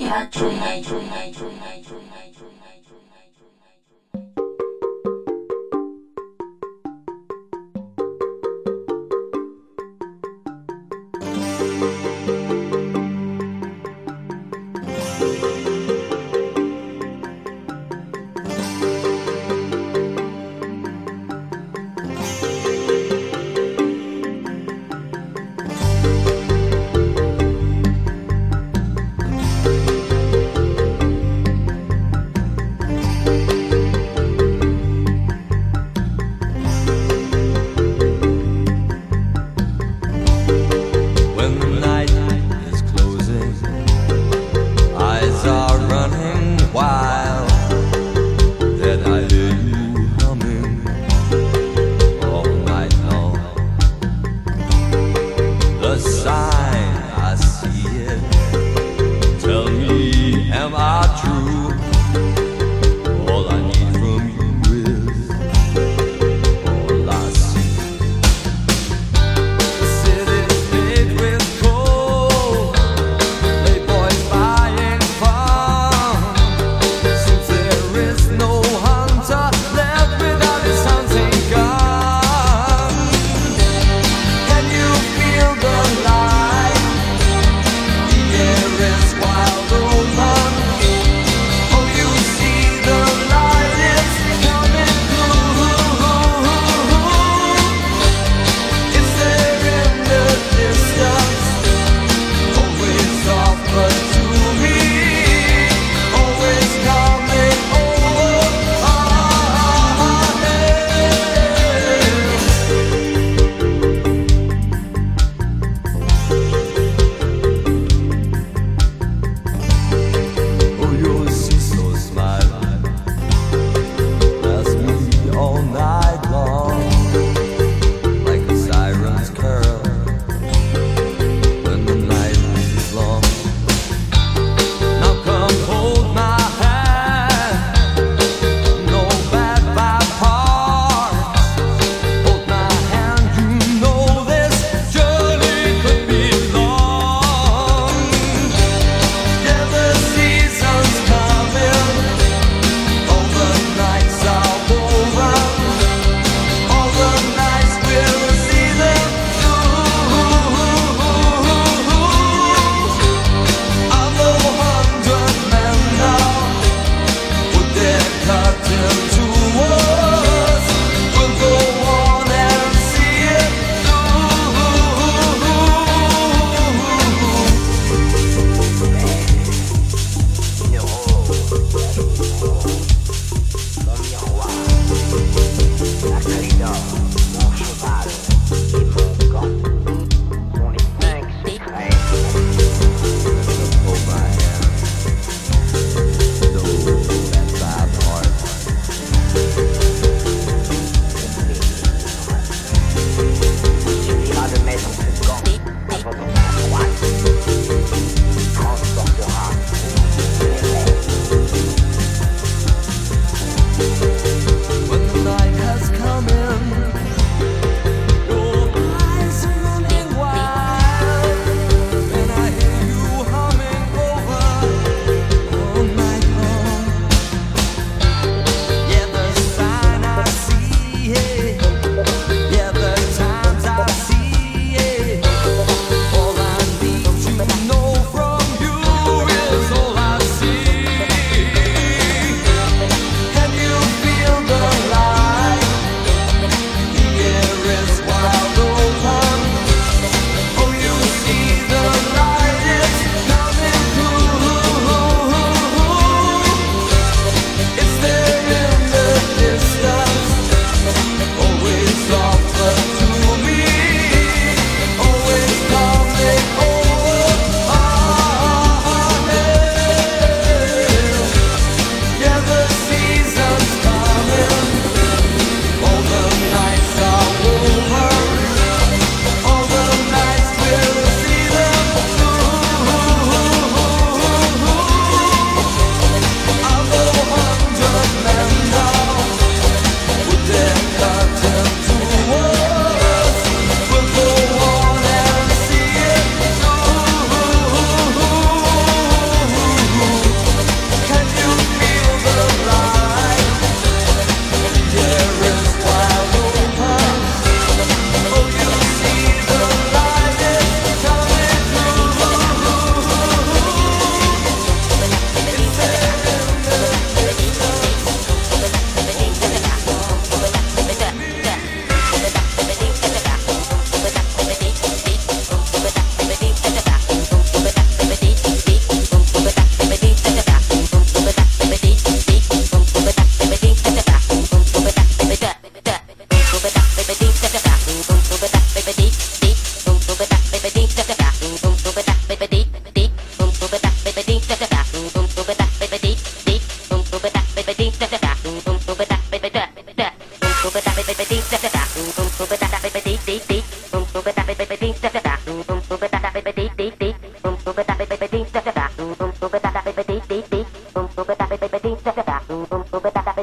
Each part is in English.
Can you feel the light?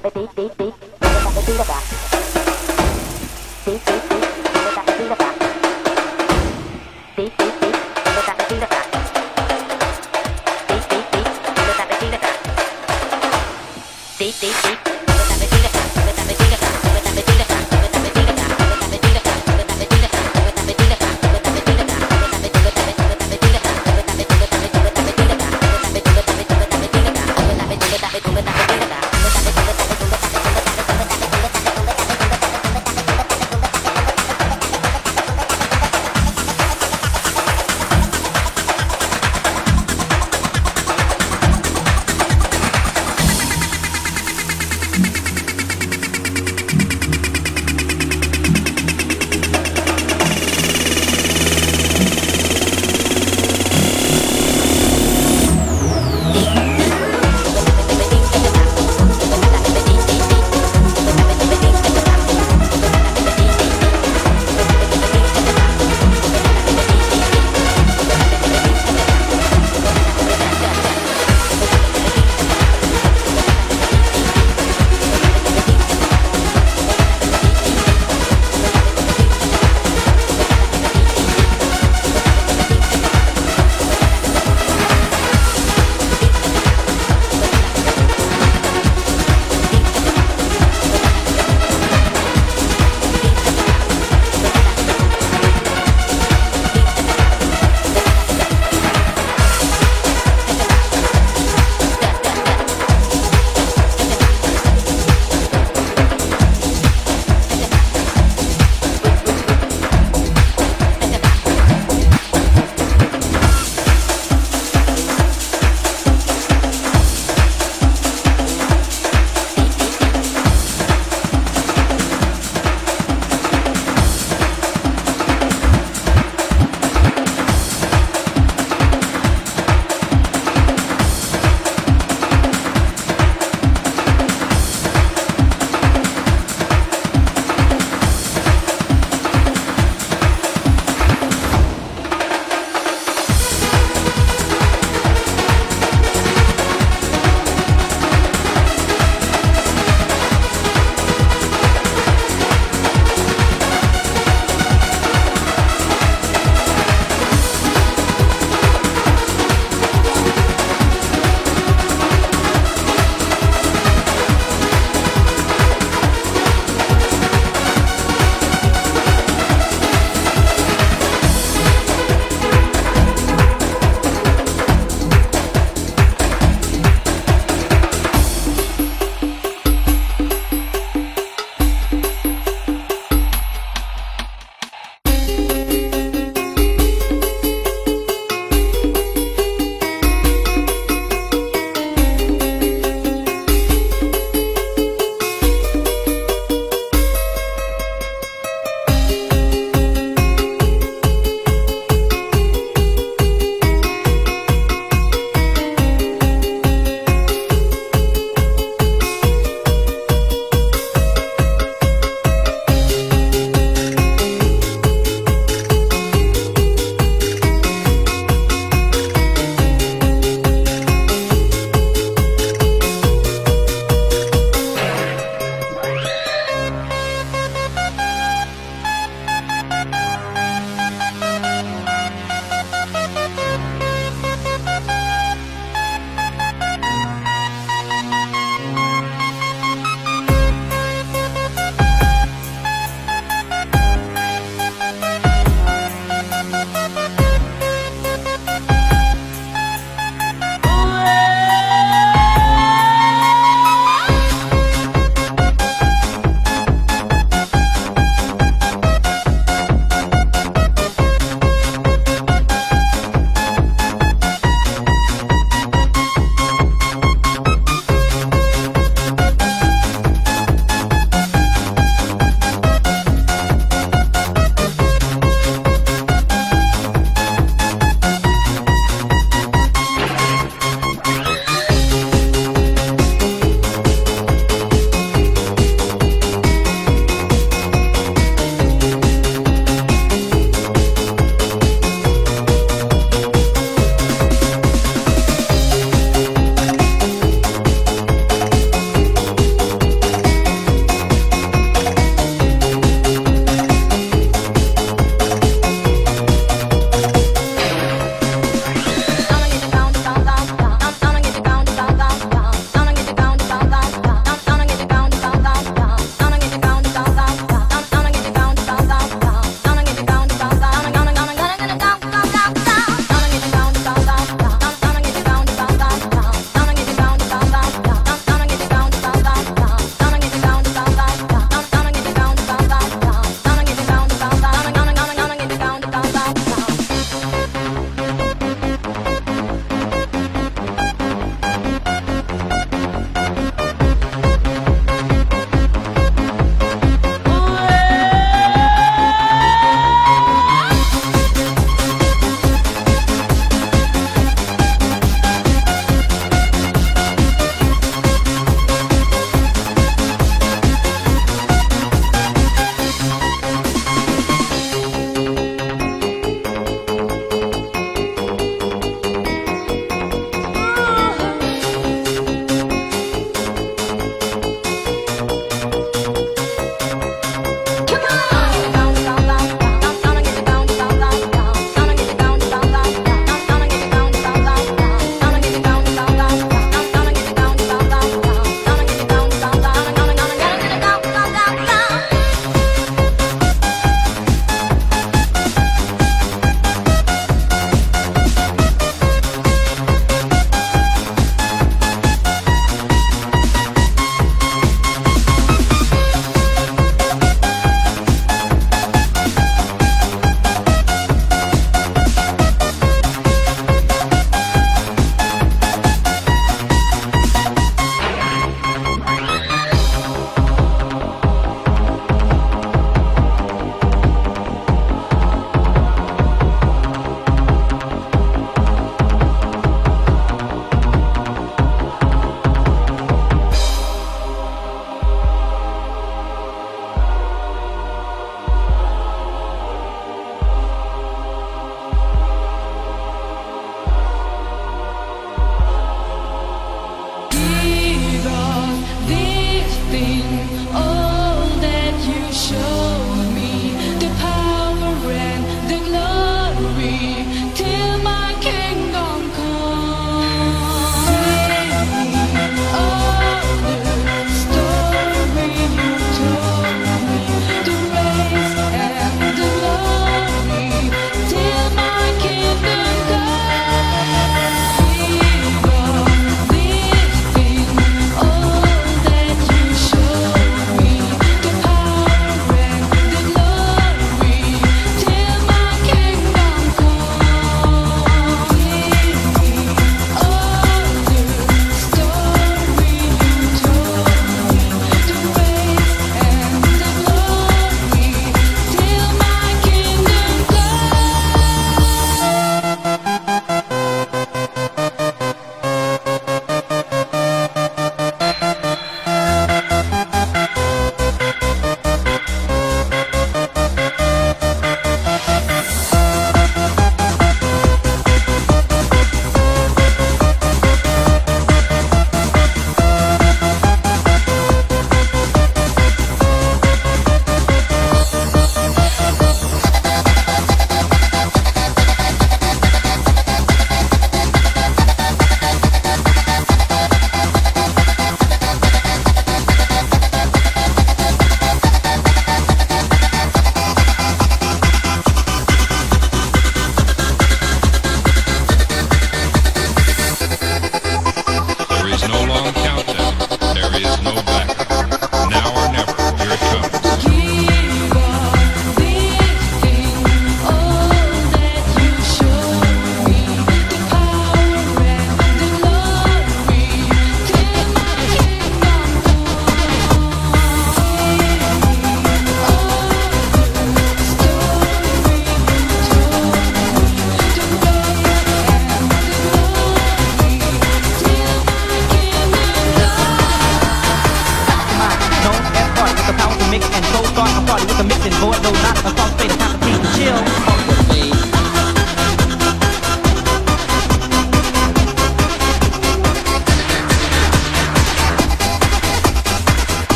date, date, date.